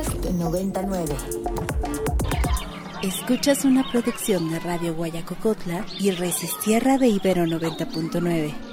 Podcast 99. Escuchas una producción de Radio Guayacocotla y Resistierra de Ibero 90.9.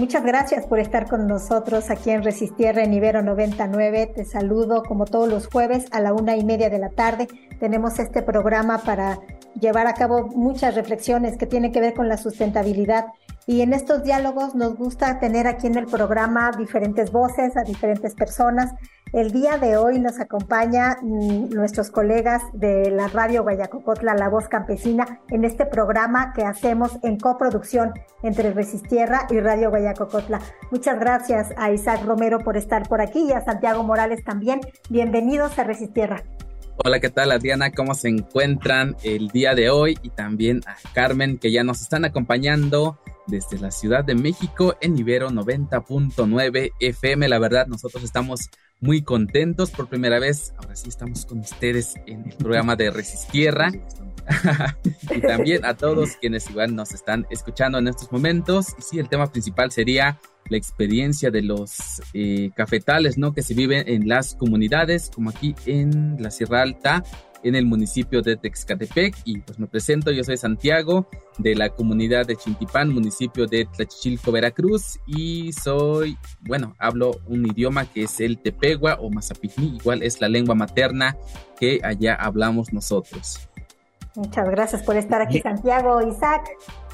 Muchas gracias por estar con nosotros aquí en Resistierra en Ibero 99. Te saludo como todos los jueves a la una y media de la tarde. Tenemos este programa para llevar a cabo muchas reflexiones que tienen que ver con la sustentabilidad. Y en estos diálogos nos gusta tener aquí en el programa diferentes voces, a diferentes personas. El día de hoy nos acompaña mm, nuestros colegas de la radio Guayacocotla, La Voz Campesina, en este programa que hacemos en coproducción entre Resistierra y Radio Guayacocotla. Muchas gracias a Isaac Romero por estar por aquí y a Santiago Morales también. Bienvenidos a Resistierra. Hola, ¿qué tal Adriana? ¿Cómo se encuentran el día de hoy? Y también a Carmen, que ya nos están acompañando desde la Ciudad de México en Ibero 90.9 FM. La verdad, nosotros estamos muy contentos por primera vez. Ahora sí estamos con ustedes en el programa de Resistierra. y también a todos quienes igual nos están escuchando en estos momentos. Y sí, el tema principal sería la experiencia de los eh, cafetales, ¿no? Que se viven en las comunidades, como aquí en la Sierra Alta, en el municipio de Texcatepec. Y pues me presento, yo soy Santiago, de la comunidad de Chintipán, municipio de Tlachichilco, Veracruz. Y soy, bueno, hablo un idioma que es el tepegua o mazapitní, igual es la lengua materna que allá hablamos nosotros. Muchas gracias por estar aquí, Santiago, Isaac.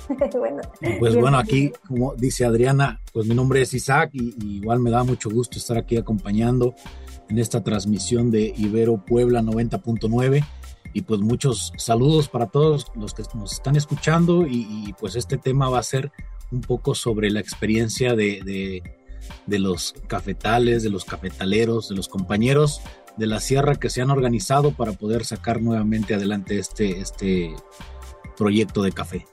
pues bueno, aquí, como dice Adriana, pues mi nombre es Isaac y, igual me da mucho gusto estar aquí acompañando en esta transmisión de Ibero Puebla 90.9 y pues muchos saludos para todos los que nos están escuchando y, pues este tema va a ser un poco sobre la experiencia de, de, los cafetales, de los cafetaleros, de los compañeros de la sierra que se han organizado para poder sacar nuevamente adelante este, este proyecto de café.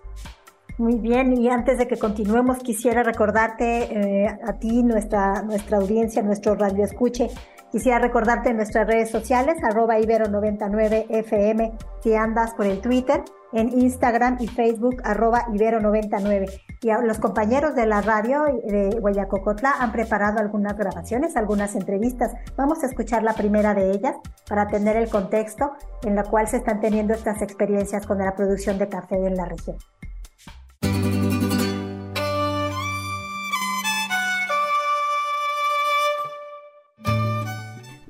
Muy bien, y antes de que continuemos, quisiera recordarte eh, a ti, nuestra, nuestra audiencia, nuestro radio escuche, quisiera recordarte en nuestras redes sociales, arroba ibero99fm, si andas por el Twitter, en Instagram y Facebook, arroba ibero99. Y los compañeros de la radio de Guayacocotla han preparado algunas grabaciones, algunas entrevistas. Vamos a escuchar la primera de ellas para tener el contexto en la cual se están teniendo estas experiencias con la producción de café en la región.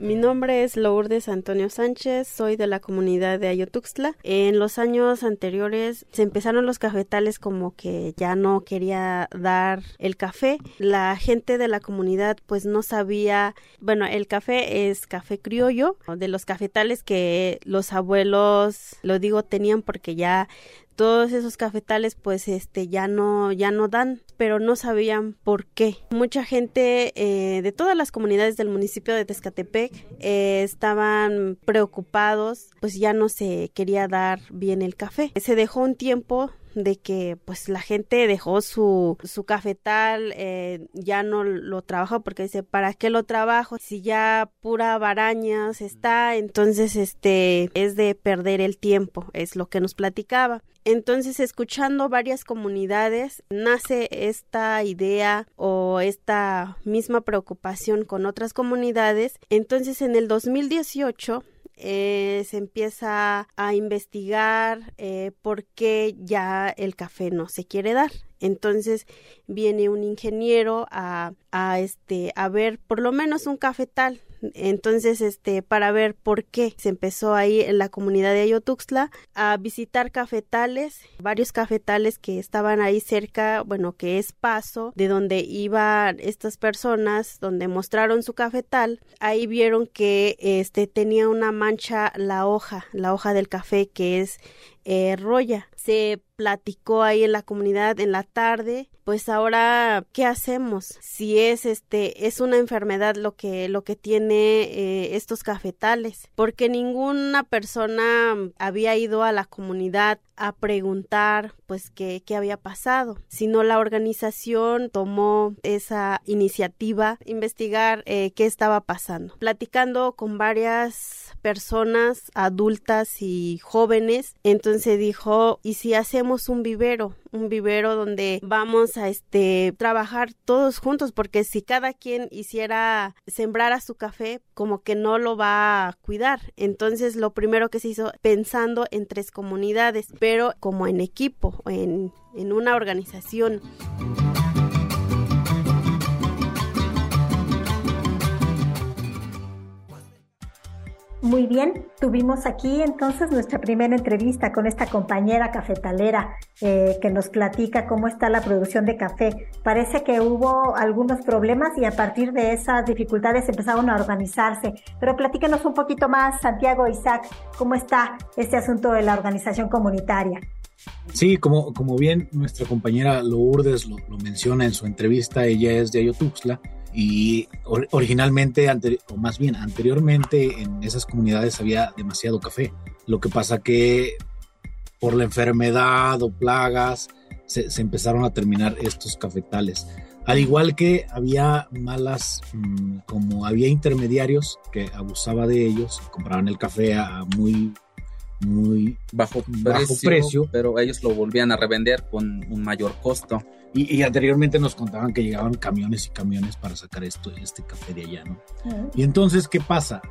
Mi nombre es Lourdes Antonio Sánchez, soy de la comunidad de Ayotuxtla. En los años anteriores se empezaron los cafetales como que ya no quería dar el café. La gente de la comunidad pues no sabía, bueno, el café es café criollo, de los cafetales que los abuelos, lo digo, tenían porque ya todos esos cafetales pues este ya no ya no dan pero no sabían por qué. Mucha gente eh, de todas las comunidades del municipio de Tezcatepec eh, estaban preocupados pues ya no se quería dar bien el café. Se dejó un tiempo de que pues la gente dejó su, su cafetal, eh, ya no lo trabajó porque dice, ¿para qué lo trabajo? Si ya pura barañas está, entonces este es de perder el tiempo, es lo que nos platicaba. Entonces, escuchando varias comunidades, nace esta idea o esta misma preocupación con otras comunidades. Entonces, en el 2018 eh, se empieza a investigar eh, por qué ya el café no se quiere dar. Entonces viene un ingeniero a, a, este, a ver por lo menos un cafetal entonces, este, para ver por qué se empezó ahí en la comunidad de Ayotuxtla a visitar cafetales, varios cafetales que estaban ahí cerca, bueno, que es paso de donde iban estas personas, donde mostraron su cafetal. Ahí vieron que este tenía una mancha la hoja, la hoja del café que es eh, roya. Se platicó ahí en la comunidad en la tarde pues ahora qué hacemos si es este es una enfermedad lo que lo que tiene eh, estos cafetales porque ninguna persona había ido a la comunidad a preguntar pues qué, había pasado, sino la organización tomó esa iniciativa, investigar eh, qué estaba pasando. Platicando con varias personas adultas y jóvenes, entonces dijo, ¿y si hacemos un vivero? un vivero donde vamos a este trabajar todos juntos porque si cada quien hiciera sembrar a su café como que no lo va a cuidar entonces lo primero que se hizo pensando en tres comunidades pero como en equipo en, una organización Muy bien, tuvimos aquí entonces nuestra primera entrevista con esta compañera cafetalera eh, que nos platica cómo está la producción de café. Parece que hubo algunos problemas y a partir de esas dificultades empezaron a organizarse. Pero platíquenos un poquito más, Santiago Isaac, cómo está este asunto de la organización comunitaria. Sí, como, como bien nuestra compañera Lourdes lo, lo menciona en su entrevista, ella es de Ayotuxtla y originalmente, o más bien anteriormente, en esas comunidades había demasiado café. Lo que pasa que por la enfermedad o plagas se, empezaron a terminar estos cafetales. Al igual que había malas, mm, como había intermediarios que abusaba de ellos, compraban el café a muy muy bajo, bajo precio, pero ellos lo volvían a revender con un mayor costo. Y, anteriormente nos contaban que llegaban camiones y camiones para sacar esto, este café de allá, ¿no? Y entonces, ¿qué pasa?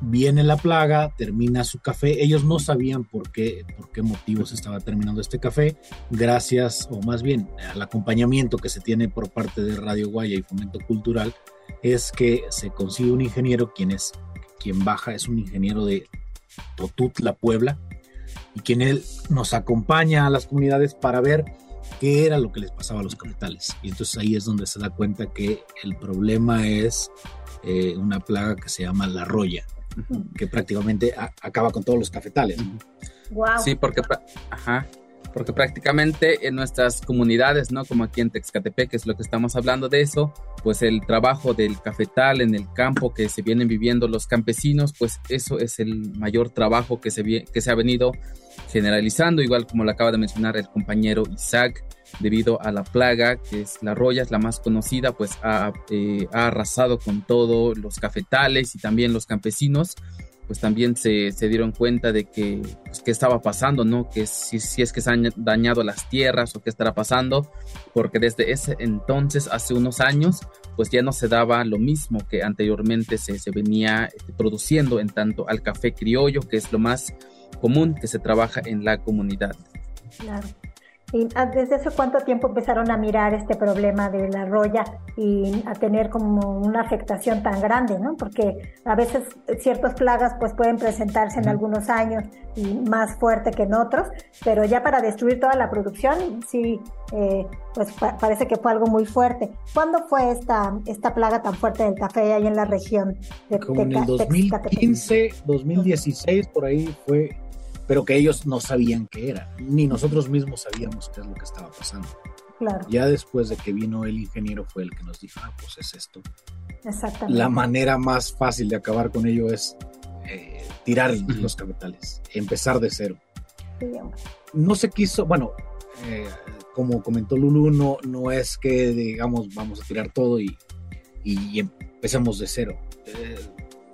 Viene la plaga, termina su café. Ellos no sabían por qué, por qué motivos estaba terminando este café. Gracias, o más bien, al acompañamiento que se tiene por parte de Radio Guaya y Fomento Cultural, es que se consigue un ingeniero, quien es quien baja, es un ingeniero de Totutla, Puebla, y quien él nos acompaña a las comunidades para ver qué era lo que les pasaba a los cafetales. Y entonces ahí es donde se da cuenta que el problema es eh, una plaga que se llama la roya, que prácticamente acaba con todos los cafetales. Sí, porque, ajá, porque prácticamente en nuestras comunidades, ¿no? Como aquí en Texcatepec, que es lo que estamos hablando de eso, pues el trabajo del cafetal en el campo que se vienen viviendo los campesinos, pues eso es el mayor trabajo que se, que se ha venido generalizando, igual como lo acaba de mencionar el compañero Isaac, debido a la plaga, que es la roya, es la más conocida, pues ha, eh, arrasado con todos los cafetales y también los campesinos, pues también se, dieron cuenta de que, pues, qué estaba pasando, ¿no? Que si, si es que se han dañado las tierras o qué estará pasando, porque desde ese entonces, hace unos años, pues ya no se daba lo mismo que anteriormente se, se venía este, produciendo en tanto al café criollo, que es lo más común que se trabaja en la comunidad. Claro. ¿Y desde hace cuánto tiempo empezaron a mirar este problema de la roya y a tener como una afectación tan grande, ¿no? Porque a veces ciertas plagas pues pueden presentarse en algunos años y más fuerte que en otros, pero ya para destruir toda la producción, sí, eh, pues parece que fue algo muy fuerte. ¿Cuándo fue esta, esta plaga tan fuerte del café ahí en la región? De, como en el 2015, 2016, por ahí fue pero que ellos no sabían qué era, ni nosotros mismos sabíamos qué es lo que estaba pasando. Claro. Ya después de que vino el ingeniero fue el que nos dijo, ah, pues es esto. Exactamente. La manera más fácil de acabar con ello es eh, tirar los capitales, empezar de cero. no se quiso, bueno, eh, como comentó Lulu, no, no es que digamos vamos a tirar todo y, y empecemos de cero. Eh,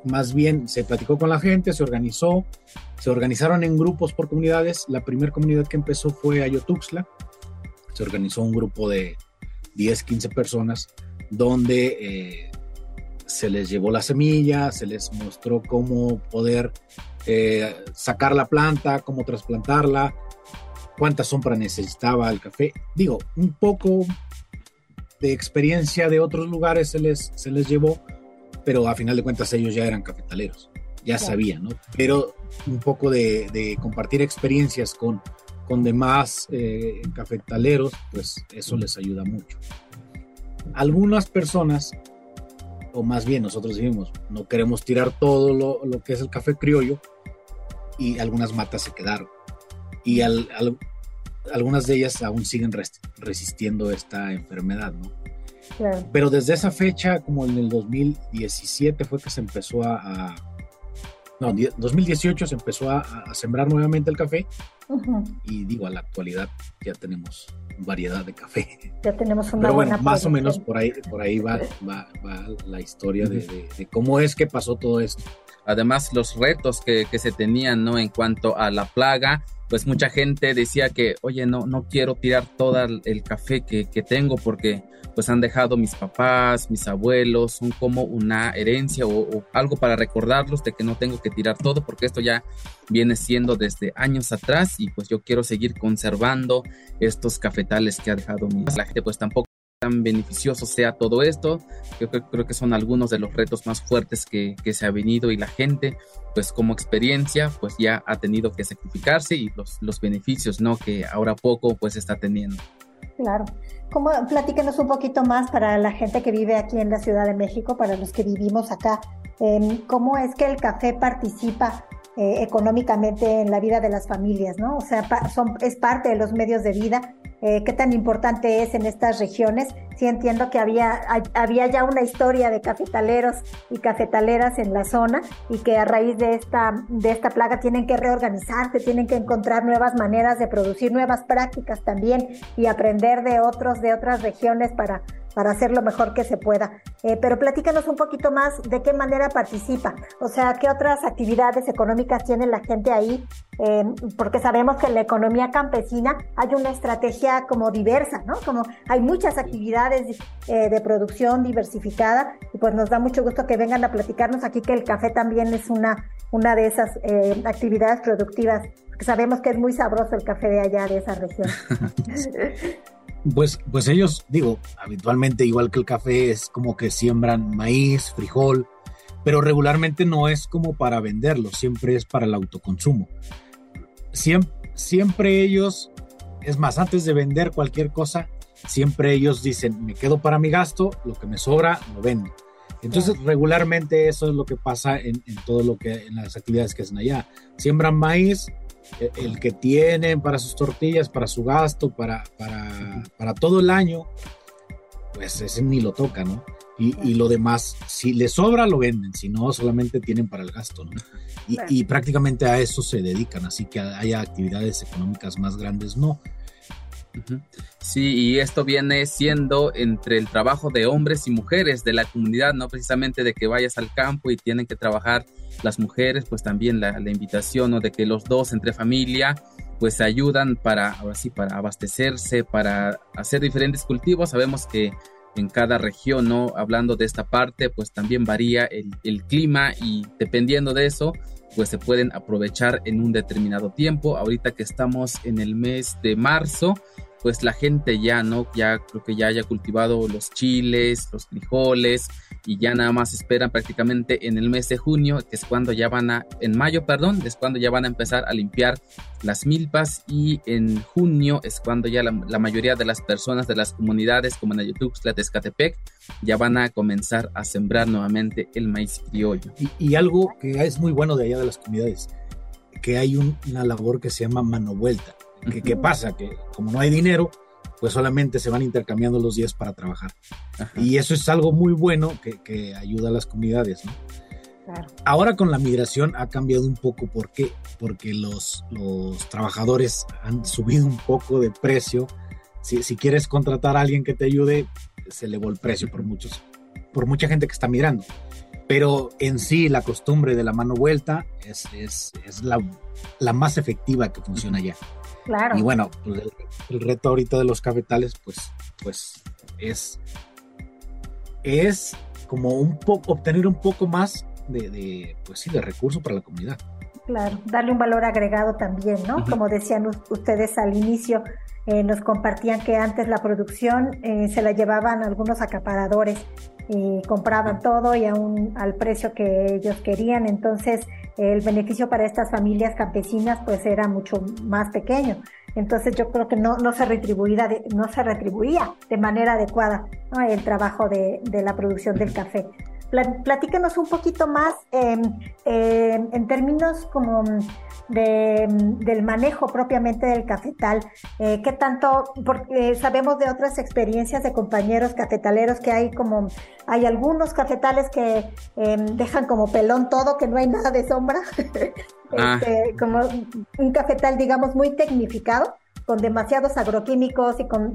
más bien se platicó con la gente, se organizó, se organizaron en grupos por comunidades. La primera comunidad que empezó fue Ayotuxla. Se organizó un grupo de 10, 15 personas donde eh, se les llevó la semilla, se les mostró cómo poder eh, sacar la planta, cómo trasplantarla, cuánta sombra necesitaba el café. Digo, un poco de experiencia de otros lugares se les, se les llevó pero a final de cuentas ellos ya eran cafetaleros, ya sabían, ¿no? Pero un poco de, compartir experiencias con, con demás eh, cafetaleros, pues eso les ayuda mucho. Algunas personas, o más bien nosotros decimos, no queremos tirar todo lo, que es el café criollo, y algunas matas se quedaron. Y al, algunas de ellas aún siguen resistiendo esta enfermedad, ¿no? Pero desde esa fecha, como en el 2017 fue que se empezó a, no, 2018 se empezó a, sembrar nuevamente el café y digo, a la actualidad ya tenemos variedad de café. Ya tenemos una Pero bueno, más o menos por ahí, por ahí va, va, la historia de, cómo es que pasó todo esto. Además, los retos que, que se tenían, ¿no? En cuanto a la plaga, pues mucha gente decía que, oye, no, no quiero tirar todo el café que, tengo porque pues han dejado mis papás, mis abuelos, son como una herencia o, algo para recordarlos de que no tengo que tirar todo porque esto ya viene siendo desde años atrás y pues yo quiero seguir conservando estos cafetales que ha dejado mi la gente pues tampoco tan beneficioso sea todo esto. Yo creo, que son algunos de los retos más fuertes que, se ha venido y la gente, pues como experiencia, pues ya ha tenido que sacrificarse y los, los beneficios, ¿no? Que ahora poco, pues está teniendo. Claro. ¿Cómo, platíquenos un poquito más para la gente que vive aquí en la Ciudad de México, para los que vivimos acá, cómo es que el café participa eh, económicamente en la vida de las familias, ¿no? O sea, es parte de los medios de vida eh, qué tan importante es en estas regiones. Sí entiendo que había, había ya una historia de cafetaleros y cafetaleras en la zona y que a raíz de esta, de esta plaga tienen que reorganizarse, tienen que encontrar nuevas maneras de producir, nuevas prácticas también y aprender de otros, de otras regiones para para hacer lo mejor que se pueda. Eh, pero platícanos un poquito más de qué manera participa, o sea, qué otras actividades económicas tiene la gente ahí, eh, porque sabemos que en la economía campesina hay una estrategia como diversa, ¿no? Como hay muchas actividades eh, de producción diversificada y pues nos da mucho gusto que vengan a platicarnos aquí que el café también es una, una de esas actividades productivas, porque sabemos que es muy sabroso el café de allá, de esa región. Pues, pues ellos, digo, habitualmente igual que el café es como que siembran maíz, frijol, pero regularmente no es como para venderlo, siempre es para el autoconsumo. Siempre, siempre ellos, es más, antes de vender cualquier cosa, siempre ellos dicen, me quedo para mi gasto, lo que me sobra lo vendo. Entonces, regularmente eso es lo que pasa en, en, todo lo que, en las actividades que hacen allá. Siembran maíz, e, el que tienen para sus tortillas, para su gasto, para, para, para todo el año, pues ese ni lo toca, ¿no? Y, y, lo demás, si les sobra, lo venden, si no, solamente tienen para el gasto, ¿no? Y, y prácticamente a eso se dedican, así que haya actividades económicas más grandes, no. Sí, y esto viene siendo entre el trabajo de hombres y mujeres de la comunidad, no precisamente de que vayas al campo y tienen que trabajar las mujeres, pues también la, invitación ¿no? de que los dos entre familia pues ayudan para, ahora sí, para abastecerse, para hacer diferentes cultivos. Sabemos que en cada región, ¿no? Hablando de esta parte, pues también varía el, clima y dependiendo de eso, pues se pueden aprovechar en un determinado tiempo. Ahorita que estamos en el mes de marzo, pues la gente ya, ¿no? Ya creo que ya haya cultivado los chiles, los frijoles y ya nada más esperan prácticamente en el mes de junio, que es cuando ya van a, en mayo, perdón, es cuando ya van a empezar a limpiar las milpas y en junio es cuando ya la, mayoría de las personas de las comunidades como en Ayutuxtla, Tezcatepec, ya van a comenzar a sembrar nuevamente el maíz criollo. Y, algo que es muy bueno de allá de las comunidades, que hay una labor que se llama mano vuelta ¿Qué, pasa? Que como no hay dinero, pues solamente se van intercambiando los días para trabajar. Y eso es algo muy bueno que, ayuda a las comunidades, ¿no? Ahora con la migración ha cambiado un poco. ¿Por qué? Porque los, los trabajadores han subido un poco de precio. Si, si, quieres contratar a alguien que te ayude, se elevó el precio por, muchos, por mucha gente que está migrando. Pero en sí, la costumbre de la mano vuelta es, es, es la, la, más efectiva que funciona allá. Y bueno, pues, el, reto ahorita de los cafetales, pues, pues es, es como un poco, obtener un poco más de, de, pues sí, de recursos para la comunidad. Claro, darle un valor agregado también, ¿no? Como decían ustedes al inicio, eh, nos compartían que antes la producción eh, se la llevaban algunos acaparadores y compraban todo y aún al precio que ellos querían. Entonces, el beneficio para estas familias campesinas pues era mucho más pequeño. Entonces yo creo que no, no, se, retribuía de, no se retribuía de manera adecuada el trabajo de, de, la producción del café. Platícanos un poquito más en términos como de, del manejo propiamente del cafetal. Eh, ¿Qué tanto? Porque sabemos de otras experiencias de compañeros cafetaleros que hay como, hay algunos cafetales que em, dejan como pelón todo, que no hay nada de sombra. Ah. Este, como un cafetal, digamos, muy tecnificado con demasiados agroquímicos y con,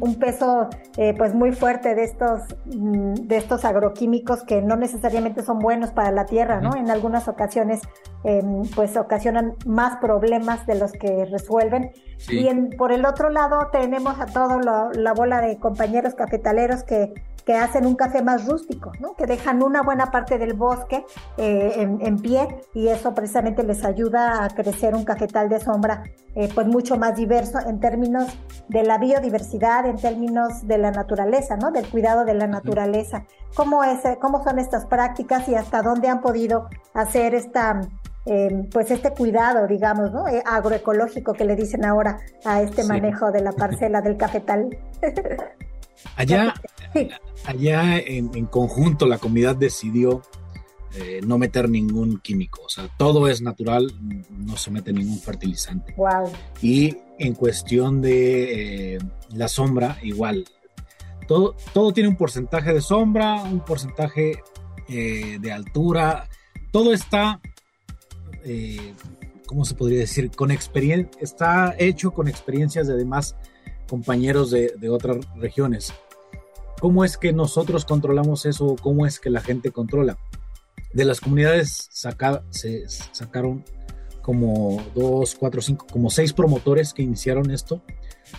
un, peso eh, pues muy fuerte de estos, mm, de estos agroquímicos que no necesariamente son buenos para la tierra, ¿no? En algunas ocasiones em, pues ocasionan más problemas de los que resuelven. Y por el otro lado tenemos a toda la bola de compañeros cafetaleros que que hacen un café más rústico, ¿no? que dejan una buena parte del bosque eh, en, pie y eso precisamente les ayuda a crecer un cafetal de sombra eh, pues mucho más diverso en términos de la biodiversidad, en términos de la naturaleza, ¿no? del cuidado de la naturaleza. ¿Cómo, es, cómo son estas prácticas y hasta dónde han podido hacer esta, eh, pues este cuidado, digamos, ¿no? agroecológico que le dicen ahora a este manejo de la parcela del cafetal. Allá, allá en, conjunto la comunidad decidió eh, no meter ningún químico, o sea, todo es natural, no se mete ningún fertilizante. Wow. Y en cuestión de eh, la sombra, igual, todo, todo tiene un porcentaje de sombra, un porcentaje eh, de altura, todo está, ¿cómo se podría decir? Con experiencia, está hecho con experiencias de demás compañeros de, otras regiones. ¿Cómo es que nosotros controlamos eso? ¿Cómo es que la gente controla? De las comunidades se sacaron como dos, cuatro, cinco, como seis promotores que iniciaron esto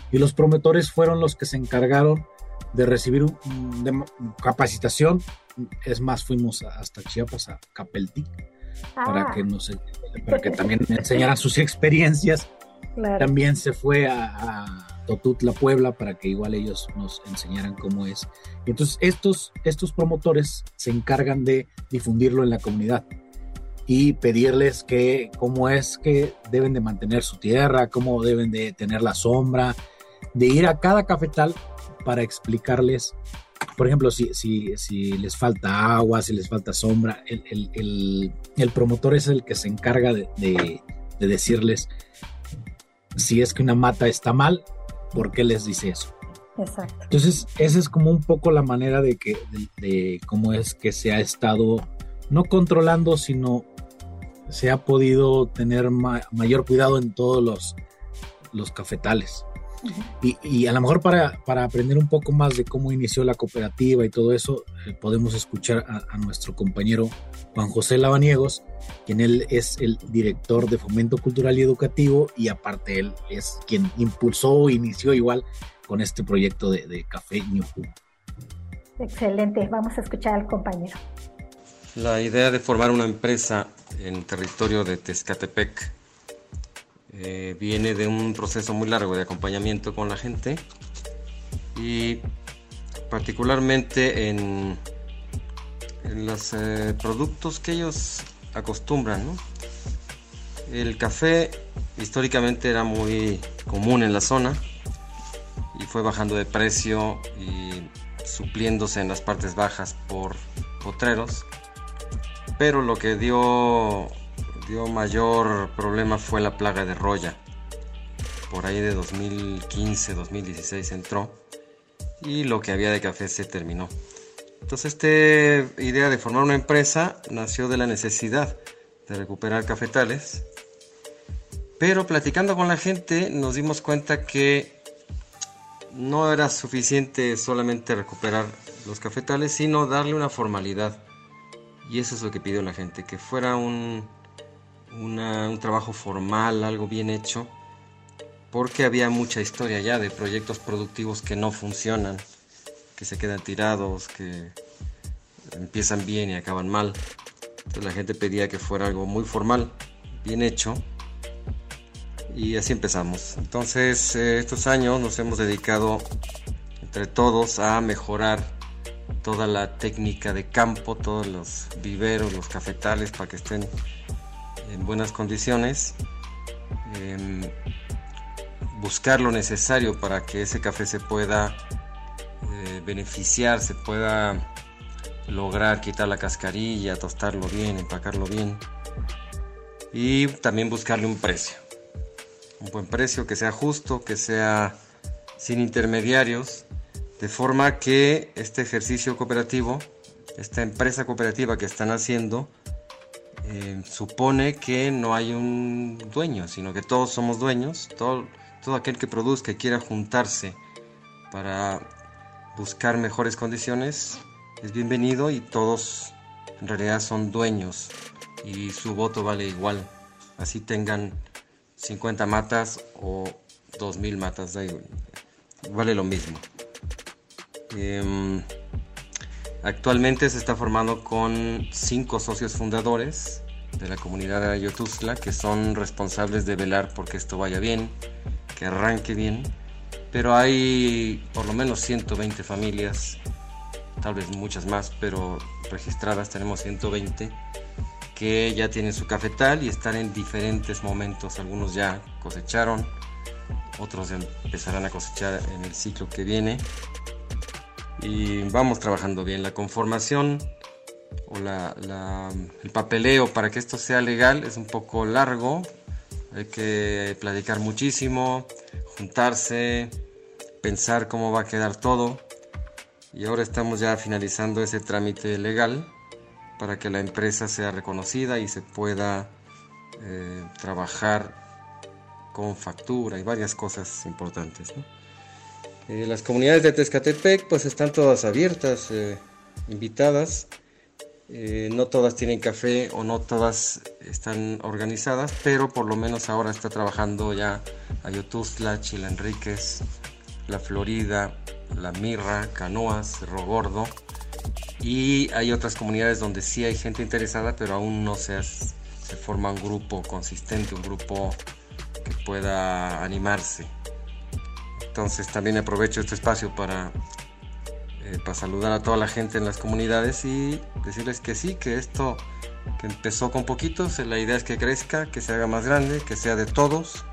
y los promotores fueron los que se encargaron de recibir capacitación. Es más, fuimos hasta Chiapas, a Capeltic, para ah. que nos, para que también enseñaran sus experiencias. También se fue a Totutla, Puebla, para que igual ellos nos enseñaran cómo es. Entonces estos, estos promotores se encargan de difundirlo en la comunidad y pedirles que cómo es que deben de mantener su tierra, cómo deben de tener la sombra, de ir a cada cafetal para explicarles, por ejemplo, si, si, si les falta agua, si les falta sombra, el, promotor es el que se encarga de, de decirles si es que una mata está mal por qué les dice eso. Exacto. Entonces, esa es como un poco la manera de que, de, cómo es que se ha estado no controlando, sino se ha podido tener mayor cuidado en todos los, los cafetales. Y, a lo mejor para, para, aprender un poco más de cómo inició la cooperativa y todo eso, eh, podemos escuchar a, nuestro compañero Juan José Lavaniegos, quien él es el director de Fomento Cultural y Educativo y aparte él es quien impulsó, inició igual con este proyecto de, Café New Excelente, vamos a escuchar al compañero. La idea de formar una empresa en territorio de Tezcatepec eh, viene de un proceso muy largo de acompañamiento con la gente y particularmente en en los eh, productos que ellos acostumbran. El café históricamente era muy común en la zona y fue bajando de precio y supliéndose en las partes bajas por potreros. Pero lo que dio, dio mayor problema fue la plaga de roya. Por ahí de 2015-2016 entró y lo que había de café se terminó. Entonces esta idea de formar una empresa nació de la necesidad de recuperar cafetales, pero platicando con la gente nos dimos cuenta que no era suficiente solamente recuperar los cafetales, sino darle una formalidad. Y eso es lo que pidió la gente, que fuera un, un trabajo formal, algo bien hecho, porque había mucha historia ya de proyectos productivos que no funcionan que se quedan tirados, que empiezan bien y acaban mal. Entonces la gente pedía que fuera algo muy formal, bien hecho. Y así empezamos. Entonces eh, estos años nos hemos dedicado entre todos a mejorar toda la técnica de campo, todos los viveros, los cafetales para que estén en buenas condiciones. Em, buscar lo necesario para que ese café se pueda beneficiar, se pueda lograr quitar la cascarilla, tostarlo bien, empacarlo bien y también buscarle un precio. Un buen precio que sea justo, que sea sin intermediarios, de forma que este ejercicio cooperativo, esta empresa cooperativa que están haciendo, eh, supone que no hay un dueño, sino que todos somos dueños, todo, aquel que produzca y quiera juntarse para buscar mejores condiciones es bienvenido y todos en realidad son dueños y su voto vale igual, así tengan 50 matas o 2000 matas, vale lo mismo. Em, actualmente se está formando con cinco socios fundadores de la comunidad de Ayotuzla que son responsables de velar porque esto vaya bien, que arranque bien. Pero hay por lo menos 120 familias, tal vez muchas más, pero registradas tenemos 120 que ya tienen su cafetal y están en diferentes momentos. Algunos ya cosecharon, otros empezarán a cosechar en el ciclo que viene. Y vamos trabajando bien. La conformación o el papeleo para que esto sea legal es un poco largo. Hay que platicar muchísimo, juntarse, pensar cómo va a quedar todo. Y ahora estamos ya finalizando ese trámite legal para que la empresa sea reconocida y se pueda eh, trabajar con factura y varias cosas importantes. Eh, las comunidades de Tezcatepec pues están todas abiertas, eh, invitadas. no todas tienen café o no todas están organizadas, pero por lo menos ahora está trabajando ya Ayotuzla, Chile Enríquez, La Florida, La Mirra, Canoas, Cerro Gordo. Y hay otras comunidades donde sí hay gente interesada, pero aún no se forma un grupo consistente, un grupo que pueda animarse. Entonces también aprovecho este espacio para, eh, para saludar a toda la gente en las comunidades y decirles que sí, que esto que empezó con poquitos, la idea es que crezca, que se haga más grande, que sea de todos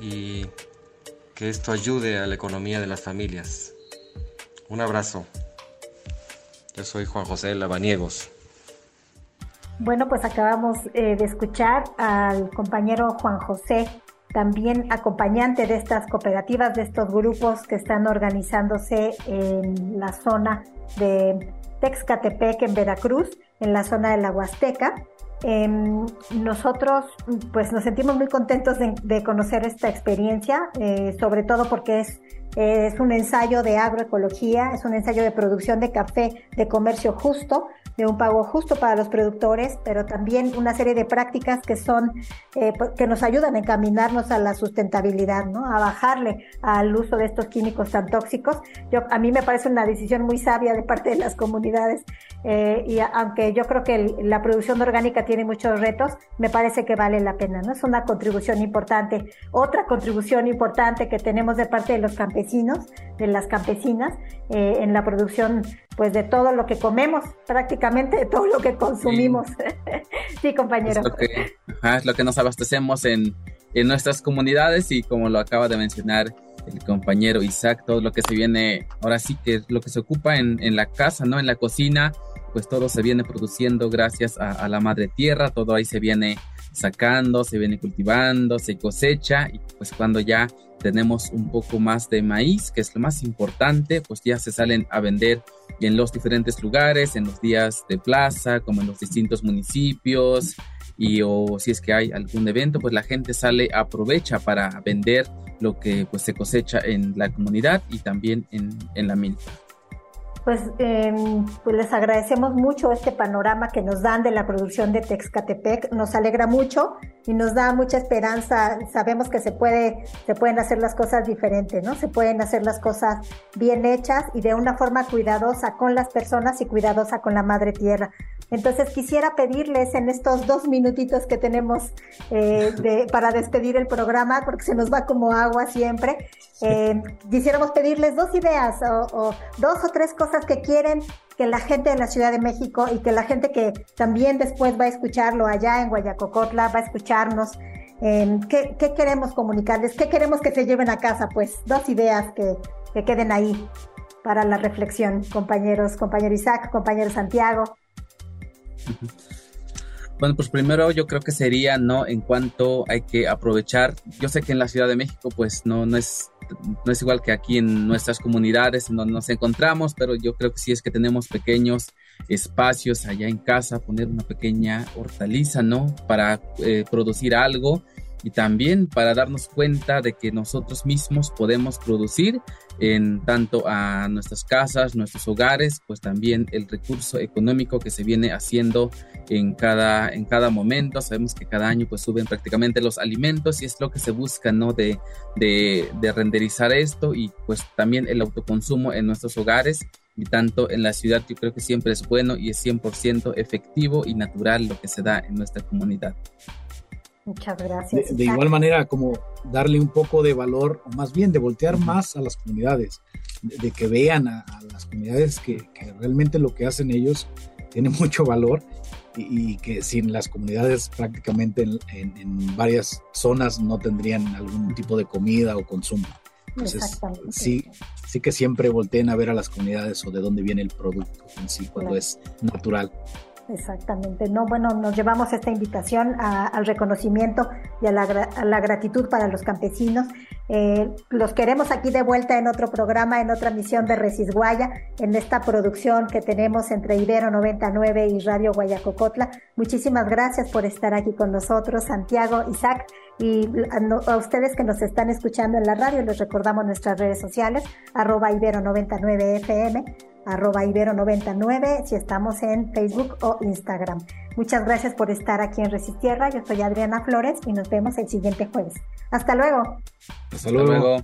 y que esto ayude a la economía de las familias. Un abrazo. Yo soy Juan José Lavaniegos. Bueno, pues acabamos eh, de escuchar al compañero Juan José, también acompañante de estas cooperativas, de estos grupos que están organizándose en la zona de Texcatepec, en Veracruz, en la zona de la Huasteca. Em, nosotros pues nos sentimos muy contentos de, conocer esta experiencia, eh, sobre todo porque es, es un ensayo de agroecología, es un ensayo de producción de café de comercio justo, de un pago justo para los productores, pero también una serie de prácticas que son, eh, pues, que nos ayudan a encaminarnos a la sustentabilidad, ¿no? A bajarle al uso de estos químicos tan tóxicos. Yo, a mí me parece una decisión muy sabia de parte de las comunidades eh, y aunque yo creo que la producción orgánica tiene muchos retos, me parece que vale la pena, ¿no? Es una contribución importante. Otra contribución importante que tenemos de parte de los campesinos, de las campesinas, eh, en la producción pues de todo lo que comemos, prácticamente de todo lo que consumimos. Sí, compañero. Es lo, que, es lo que nos abastecemos en, en nuestras comunidades y como lo acaba de mencionar el compañero Isaac, todo lo que se viene, ahora sí que lo que se ocupa en, en la casa, ¿no? En la cocina, pues todo se viene produciendo gracias a, a, la madre tierra, todo ahí se viene sacando, se viene cultivando, se cosecha y pues cuando ya tenemos un poco más de maíz, que es lo más importante, pues ya se salen a vender en los diferentes lugares, en los días de plaza, como en los distintos municipios, y o si es que hay algún evento, pues la gente sale, aprovecha para vender lo que pues se cosecha en la comunidad y también en, en la milpa pues, em, pues les agradecemos mucho este panorama que nos dan de la producción de Texcatepec. Nos alegra mucho y nos da mucha esperanza. Sabemos que se puede, se pueden hacer las cosas diferentes, ¿no? Se pueden hacer las cosas bien hechas y de una forma cuidadosa con las personas y cuidadosa con la madre tierra. Entonces quisiera pedirles en estos dos minutitos que tenemos eh, de, para despedir el programa, porque se nos va como agua siempre, eh, quisiéramos pedirles dos ideas o, o dos o tres cosas que quieren que la gente de la Ciudad de México y que la gente que también después va a escucharlo allá en Guayacocotla, va a escucharnos. Eh, ¿qué, queremos comunicarles? ¿Qué queremos que se lleven a casa? Pues dos ideas que, que queden ahí. para la reflexión, compañeros, compañero Isaac, compañero Santiago. Bueno, pues primero yo creo que sería, ¿no? En cuanto hay que aprovechar, yo sé que en la Ciudad de México pues no, no, es, no es igual que aquí en nuestras comunidades en donde nos encontramos, pero yo creo que sí es que tenemos pequeños espacios allá en casa, poner una pequeña hortaliza, ¿no? Para eh, producir algo y también para darnos cuenta de que nosotros mismos podemos producir en tanto a nuestras casas, nuestros hogares, pues también el recurso económico que se viene haciendo en cada, en cada momento. Sabemos que cada año pues suben prácticamente los alimentos y es lo que se busca, ¿no? De, de, de renderizar esto y pues también el autoconsumo en nuestros hogares y tanto en la ciudad yo creo que siempre es bueno y es 100% efectivo y natural lo que se da en nuestra comunidad. Muchas gracias. De, igual manera, como darle un poco de valor, o más bien de voltear más a las comunidades, de, que vean a, las comunidades que, realmente lo que hacen ellos tiene mucho valor y, que sin las comunidades prácticamente en, varias zonas no tendrían algún tipo de comida o consumo. Entonces, sí, sí que siempre volteen a ver a las comunidades o de dónde viene el producto en sí cuando es natural. Exactamente. No, bueno, nos llevamos esta invitación al reconocimiento y a la, gratitud para los campesinos. Eh, los queremos aquí de vuelta en otro programa, en otra misión de Resisguaya, en esta producción que tenemos entre Ibero 99 y Radio Guayacocotla. Muchísimas gracias por estar aquí con nosotros, Santiago, Isaac, y a, a ustedes que nos están escuchando en la radio, les recordamos nuestras redes sociales, arroba Ibero 99 FM arroba ibero99 si estamos en Facebook o Instagram. Muchas gracias por estar aquí en Resistierra. Yo soy Adriana Flores y nos vemos el siguiente jueves. Hasta luego. Hasta luego.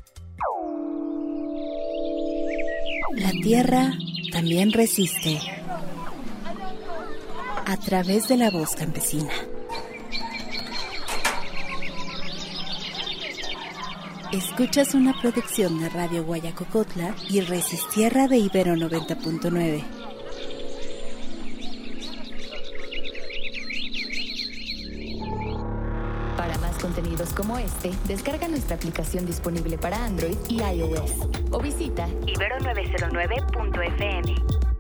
La tierra también resiste a través de la voz campesina. Escuchas una producción de Radio Guayacocotla y Resistierra de Ibero 90.9. Para más contenidos como este, descarga nuestra aplicación disponible para Android y iOS o visita ibero909.fm.